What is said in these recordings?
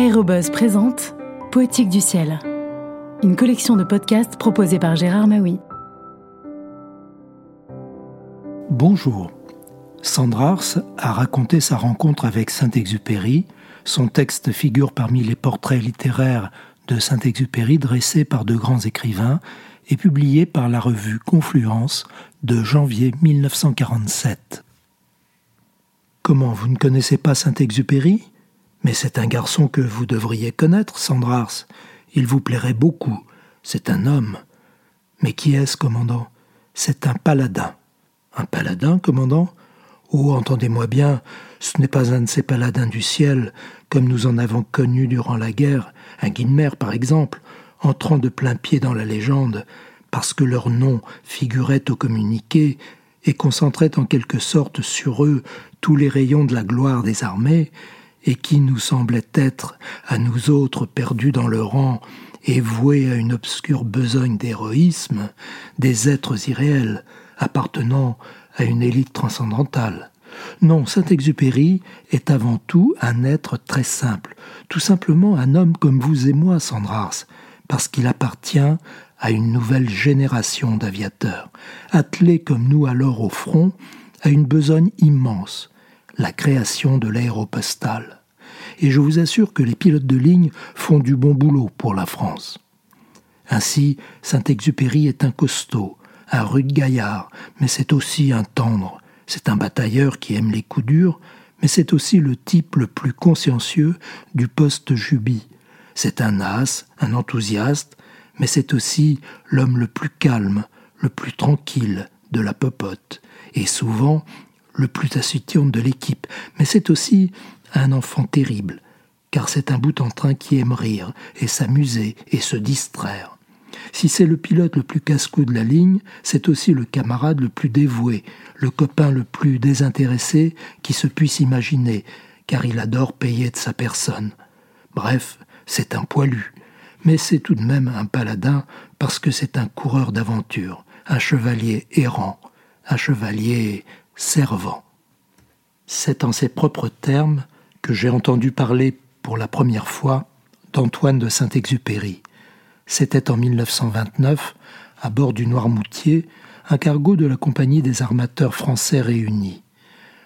Aérobuzz présente Poétique du ciel, une collection de podcasts proposée par Gérard Maui. Bonjour. Sandrars a raconté sa rencontre avec Saint-Exupéry. Son texte figure parmi les portraits littéraires de Saint-Exupéry dressés par de grands écrivains et publié par la revue Confluence de janvier 1947. Comment, vous ne connaissez pas Saint-Exupéry? Mais c'est un garçon que vous devriez connaître, Sandrars. Il vous plairait beaucoup. C'est un homme. Mais qui est-ce, commandant? C'est un paladin. Un paladin, commandant? Oh, entendez-moi bien, ce n'est pas un de ces paladins du ciel, comme nous en avons connu durant la guerre, un Guinmer par exemple, entrant de plein pied dans la légende, parce que leur nom figurait au communiqué et concentrait en quelque sorte sur eux tous les rayons de la gloire des armées, et qui nous semblait être, à nous autres perdus dans le rang et voués à une obscure besogne d'héroïsme, des êtres irréels, appartenant à une élite transcendantale. Non, Saint-Exupéry est avant tout un être très simple, tout simplement un homme comme vous et moi, Sandrars, parce qu'il appartient à une nouvelle génération d'aviateurs, attelés comme nous alors au front à une besogne immense, la création de l'aéropostale. Et je vous assure que les pilotes de ligne font du bon boulot pour la France. Ainsi, Saint-Exupéry est un costaud, un rude gaillard, mais c'est aussi un tendre. C'est un batailleur qui aime les coups durs, mais c'est aussi le type le plus consciencieux du poste Juby. C'est un as, un enthousiaste, mais c'est aussi l'homme le plus calme, le plus tranquille de la popote. Et souvent, le plus taciturne de l'équipe, mais c'est aussi un enfant terrible, car c'est un bout en train qui aime rire et s'amuser et se distraire. Si c'est le pilote le plus casse-cou de la ligne, c'est aussi le camarade le plus dévoué, le copain le plus désintéressé qui se puisse imaginer, car il adore payer de sa personne. Bref, c'est un poilu, mais c'est tout de même un paladin parce que c'est un coureur d'aventure, un chevalier errant, un chevalier servant. C'est en ces propres termes que j'ai entendu parler pour la première fois d'Antoine de Saint-Exupéry. C'était en 1929, à bord du Noirmoutier, un cargo de la Compagnie des armateurs français réunis.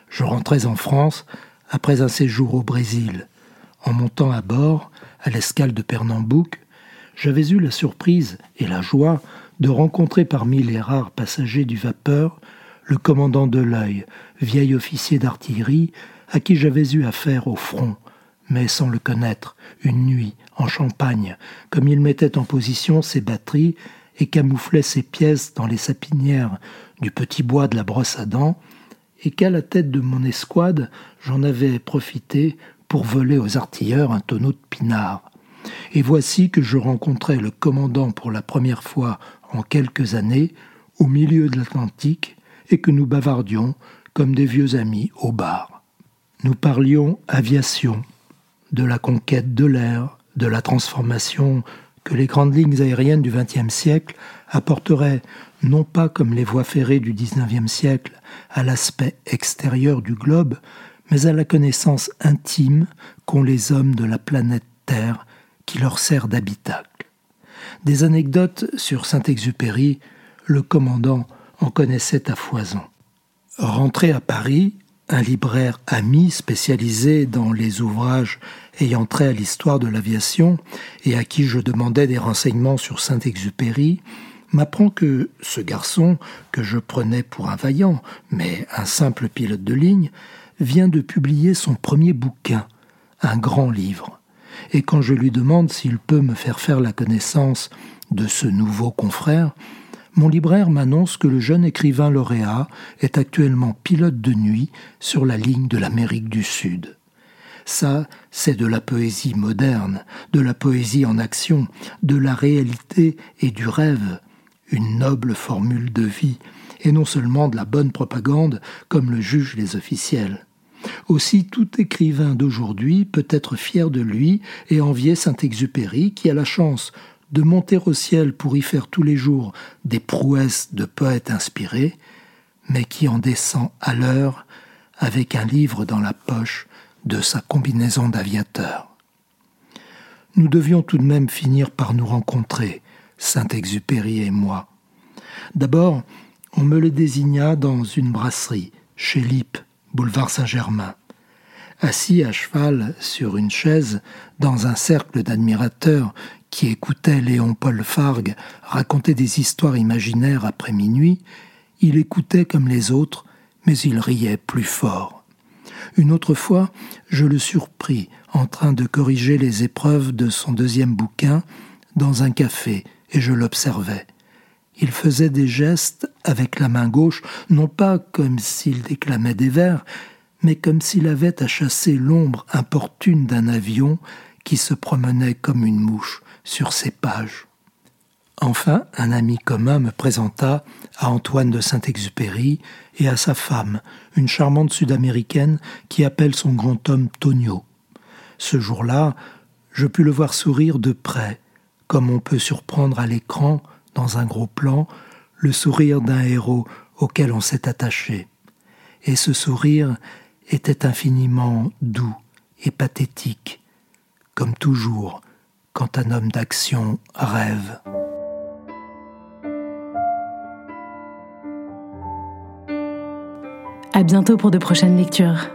Je rentrais en France après un séjour au Brésil. En montant à bord, à l'escale de Pernambouc, j'avais eu la surprise et la joie de rencontrer parmi les rares passagers du vapeur le commandant de l'œil, vieil officier d'artillerie, à qui j'avais eu affaire au front, mais sans le connaître, une nuit, en Champagne, comme il mettait en position ses batteries et camouflait ses pièces dans les sapinières du petit bois de la brosse à dents, et qu'à la tête de mon escouade, j'en avais profité pour voler aux artilleurs un tonneau de pinard. Et voici que je rencontrais le commandant pour la première fois en quelques années, au milieu de l'Atlantique, et que nous bavardions comme des vieux amis au bar. Nous parlions aviation, de la conquête de l'air, de la transformation que les grandes lignes aériennes du XXe siècle apporteraient non pas comme les voies ferrées du XIXe siècle à l'aspect extérieur du globe, mais à la connaissance intime qu'ont les hommes de la planète Terre qui leur sert d'habitacle. Des anecdotes sur Saint-Exupéry, le commandant en connaissait à foison. Rentré à Paris, un libraire ami spécialisé dans les ouvrages ayant trait à l'histoire de l'aviation et à qui je demandais des renseignements sur Saint-Exupéry, m'apprend que ce garçon, que je prenais pour un vaillant, mais un simple pilote de ligne, vient de publier son premier bouquin, un grand livre. Et quand je lui demande s'il peut me faire faire la connaissance de ce nouveau confrère, mon libraire m'annonce que le jeune écrivain lauréat est actuellement pilote de nuit sur la ligne de l'Amérique du Sud. Ça, c'est de la poésie moderne, de la poésie en action, de la réalité et du rêve, une noble formule de vie, et non seulement de la bonne propagande comme le jugent les officiels. Aussi tout écrivain d'aujourd'hui peut être fier de lui et envier Saint-Exupéry qui a la chance de monter au ciel pour y faire tous les jours des prouesses de poètes inspirés, mais qui en descend à l'heure avec un livre dans la poche de sa combinaison d'aviateur. nous devions tout de même finir par nous rencontrer, Saint-Exupéry et moi. D'abord, on me le désigna dans une brasserie, chez Lippe, boulevard Saint-Germain. Assis à cheval sur une chaise, dans un cercle d'admirateurs qui écoutaient Léon Paul Fargue raconter des histoires imaginaires après minuit, il écoutait comme les autres, mais il riait plus fort. Une autre fois, je le surpris en train de corriger les épreuves de son deuxième bouquin dans un café, et je l'observais. Il faisait des gestes avec la main gauche, non pas comme s'il déclamait des vers, mais comme s'il avait à chasser l'ombre importune d'un avion qui se promenait comme une mouche sur ses pages. Enfin, un ami commun me présenta à Antoine de Saint-Exupéry et à sa femme, une charmante sud-américaine qui appelle son grand homme Tonio. Ce jour-là, je pus le voir sourire de près, comme on peut surprendre à l'écran, dans un gros plan, le sourire d'un héros auquel on s'est attaché. Et ce sourire était infiniment doux et pathétique, comme toujours quand un homme d'action rêve. À bientôt pour de prochaines lectures.